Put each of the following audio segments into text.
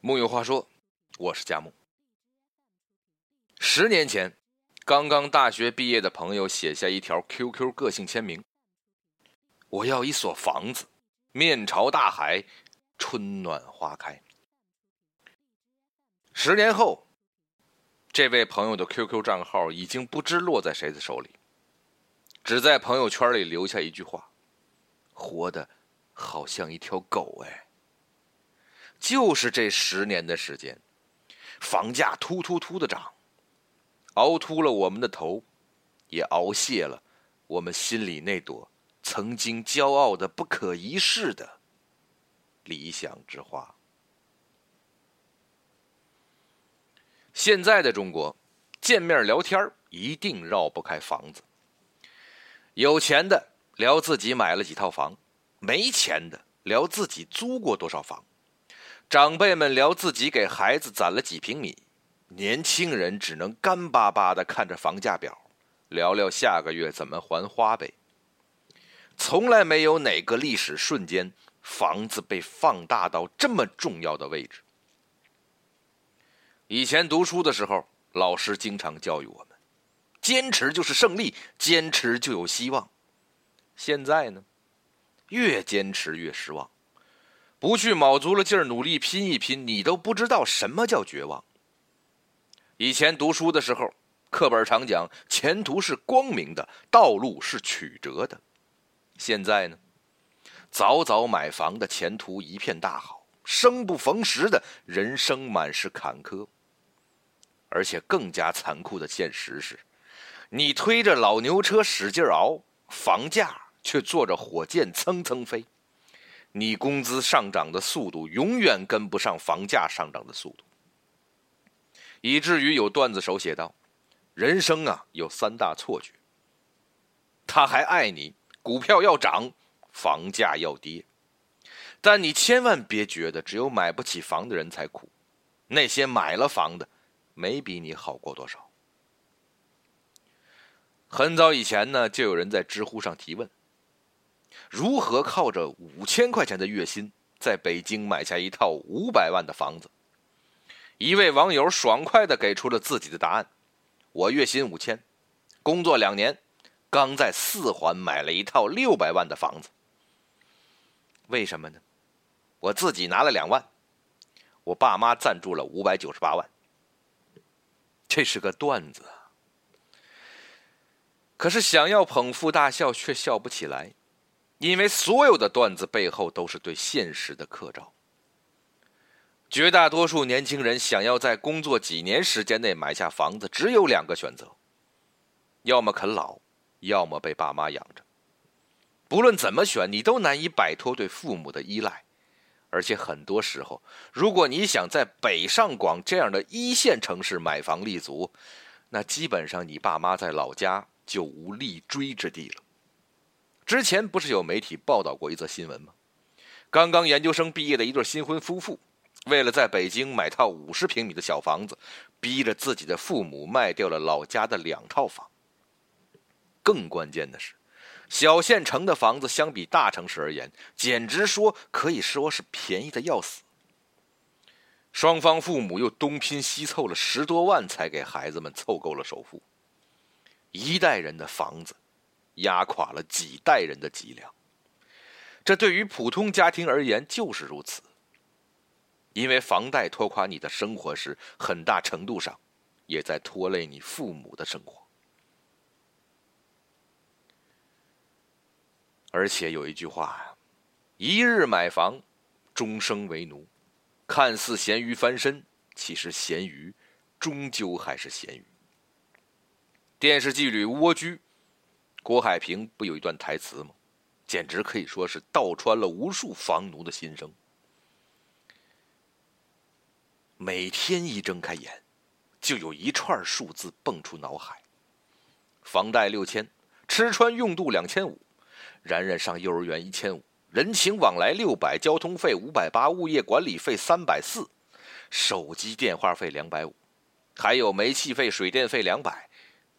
木有话说，我是佳木。十年前，刚刚大学毕业的朋友写下一条 QQ 个性签名：“我要一所房子，面朝大海，春暖花开。”十年后，这位朋友的 QQ 账号已经不知落在谁的手里，只在朋友圈里留下一句话：“活的好像一条狗。”哎。就是这十年的时间，房价突突突的涨，熬秃了我们的头，也熬谢了我们心里那朵曾经骄傲的不可一世的理想之花。现在的中国，见面聊天一定绕不开房子。有钱的聊自己买了几套房，没钱的聊自己租过多少房。长辈们聊自己给孩子攒了几平米，年轻人只能干巴巴的看着房价表，聊聊下个月怎么还花呗。从来没有哪个历史瞬间，房子被放大到这么重要的位置。以前读书的时候，老师经常教育我们：坚持就是胜利，坚持就有希望。现在呢，越坚持越失望。不去卯足了劲儿努力拼一拼，你都不知道什么叫绝望。以前读书的时候，课本常讲前途是光明的，道路是曲折的。现在呢，早早买房的前途一片大好，生不逢时的人生满是坎坷。而且更加残酷的现实是，你推着老牛车使劲熬，房价却坐着火箭蹭蹭飞。你工资上涨的速度永远跟不上房价上涨的速度，以至于有段子手写道：“人生啊，有三大错觉。他还爱你，股票要涨，房价要跌。但你千万别觉得只有买不起房的人才苦，那些买了房的，没比你好过多少。”很早以前呢，就有人在知乎上提问。如何靠着五千块钱的月薪，在北京买下一套五百万的房子？一位网友爽快的给出了自己的答案：我月薪五千，工作两年，刚在四环买了一套六百万的房子。为什么呢？我自己拿了两万，我爸妈赞助了五百九十八万。这是个段子，可是想要捧腹大笑，却笑不起来。因为所有的段子背后都是对现实的刻照。绝大多数年轻人想要在工作几年时间内买下房子，只有两个选择：要么啃老，要么被爸妈养着。不论怎么选，你都难以摆脱对父母的依赖。而且很多时候，如果你想在北上广这样的一线城市买房立足，那基本上你爸妈在老家就无立锥之地了。之前不是有媒体报道过一则新闻吗？刚刚研究生毕业的一对新婚夫妇，为了在北京买套五十平米的小房子，逼着自己的父母卖掉了老家的两套房。更关键的是，小县城的房子相比大城市而言，简直说可以说是便宜的要死。双方父母又东拼西凑了十多万，才给孩子们凑够了首付。一代人的房子。压垮了几代人的脊梁，这对于普通家庭而言就是如此。因为房贷拖垮你的生活时，很大程度上也在拖累你父母的生活。而且有一句话一日买房，终生为奴。”看似咸鱼翻身，其实咸鱼终究还是咸鱼。电视剧里蜗居。郭海平不有一段台词吗？简直可以说是道穿了无数房奴的心声。每天一睁开眼，就有一串数字蹦出脑海：房贷六千，吃穿用度两千五，然然上幼儿园一千五，人情往来六百，交通费五百八，物业管理费三百四，手机电话费两百五，还有煤气费、水电费两百。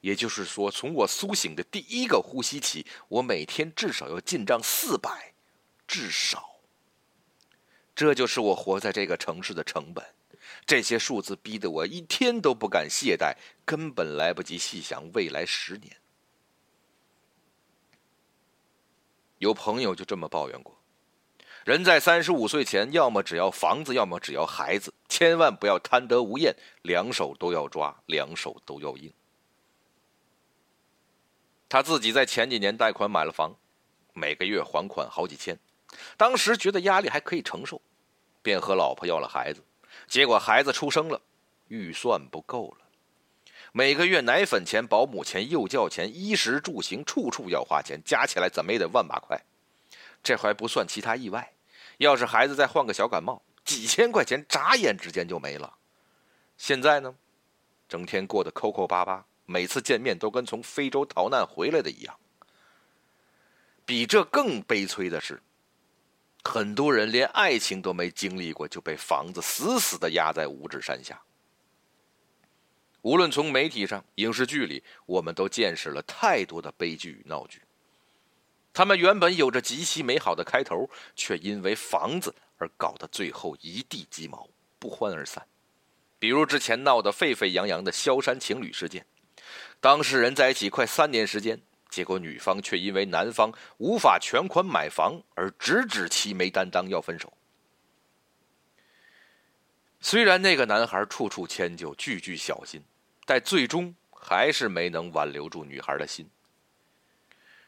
也就是说，从我苏醒的第一个呼吸起，我每天至少要进账四百，至少。这就是我活在这个城市的成本。这些数字逼得我一天都不敢懈怠，根本来不及细想未来十年。有朋友就这么抱怨过：人在三十五岁前，要么只要房子，要么只要孩子，千万不要贪得无厌，两手都要抓，两手都要硬。他自己在前几年贷款买了房，每个月还款好几千，当时觉得压力还可以承受，便和老婆要了孩子。结果孩子出生了，预算不够了，每个月奶粉钱、保姆钱、幼教钱、衣食住行，处处要花钱，加起来怎么也得万把块。这还不算其他意外，要是孩子再患个小感冒，几千块钱眨眼之间就没了。现在呢，整天过得抠抠巴巴，每次见面都跟从非洲逃难回来的一样。比这更悲催的是。很多人连爱情都没经历过，就被房子死死的压在五指山下。无论从媒体上、影视剧里，我们都见识了太多的悲剧与闹剧。他们原本有着极其美好的开头，却因为房子而搞得最后一地鸡毛，不欢而散。比如之前闹得沸沸扬扬的萧山情侣事件，当事人在一起快三年时间。结果女方却因为男方无法全款买房而直指其没担当要分手。虽然那个男孩处处迁就、句句小心，但最终还是没能挽留住女孩的心。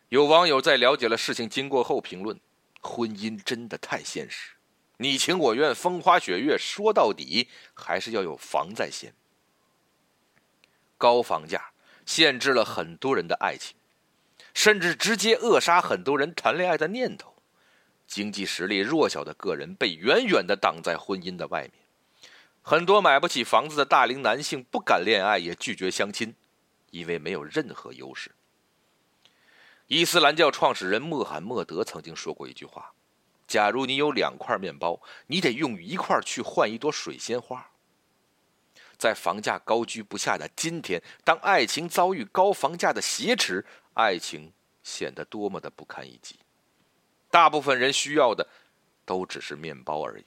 有网友在了解了事情经过后评论：“婚姻真的太现实，你情我愿、风花雪月，说到底还是要有房在先。高房价限制了很多人的爱情。”甚至直接扼杀很多人谈恋爱的念头，经济实力弱小的个人被远远的挡在婚姻的外面。很多买不起房子的大龄男性不敢恋爱，也拒绝相亲，因为没有任何优势。伊斯兰教创始人穆罕默德曾经说过一句话：“假如你有两块面包，你得用一块去换一朵水仙花。”在房价高居不下的今天，当爱情遭遇高房价的挟持，爱情显得多么的不堪一击。大部分人需要的，都只是面包而已。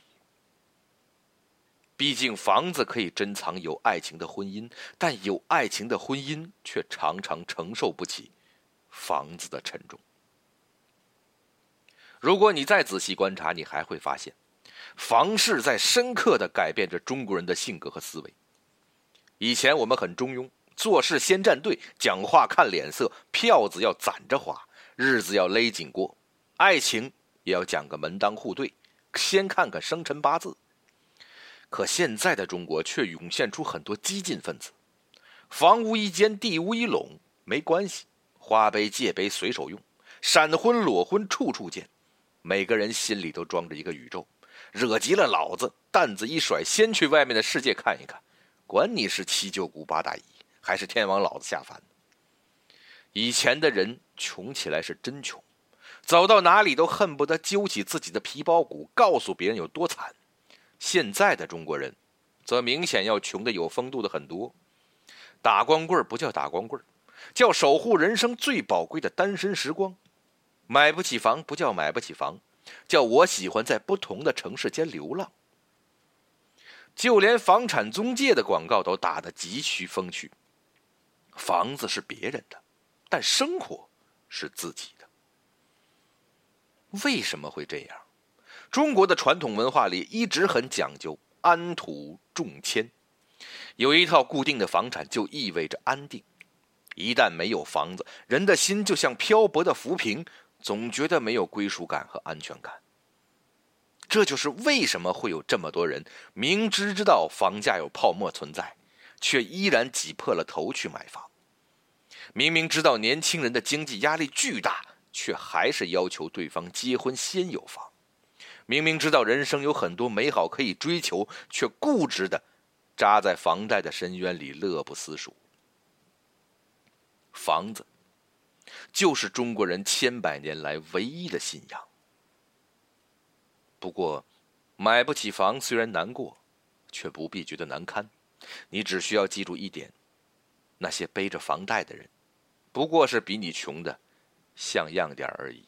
毕竟房子可以珍藏有爱情的婚姻，但有爱情的婚姻却常常承受不起房子的沉重。如果你再仔细观察，你还会发现，房市在深刻的改变着中国人的性格和思维。以前我们很中庸，做事先站队，讲话看脸色，票子要攒着花，日子要勒紧过，爱情也要讲个门当户对，先看看生辰八字。可现在的中国却涌现出很多激进分子，房屋一间，地屋一垄，没关系，花呗借呗随手用，闪婚裸婚处处见，每个人心里都装着一个宇宙，惹急了老子，担子一甩，先去外面的世界看一看。管你是七舅姑八大姨，还是天王老子下凡。以前的人穷起来是真穷，走到哪里都恨不得揪起自己的皮包骨，告诉别人有多惨。现在的中国人，则明显要穷的有风度的很多。打光棍不叫打光棍，叫守护人生最宝贵的单身时光。买不起房不叫买不起房，叫我喜欢在不同的城市间流浪。就连房产中介的广告都打得极其风趣。房子是别人的，但生活是自己的。为什么会这样？中国的传统文化里一直很讲究安土重迁，有一套固定的房产就意味着安定。一旦没有房子，人的心就像漂泊的浮萍，总觉得没有归属感和安全感。这就是为什么会有这么多人明知知道房价有泡沫存在，却依然挤破了头去买房；明明知道年轻人的经济压力巨大，却还是要求对方结婚先有房；明明知道人生有很多美好可以追求，却固执的扎在房贷的深渊里乐不思蜀。房子，就是中国人千百年来唯一的信仰。不过，买不起房虽然难过，却不必觉得难堪。你只需要记住一点：那些背着房贷的人，不过是比你穷的像样点而已。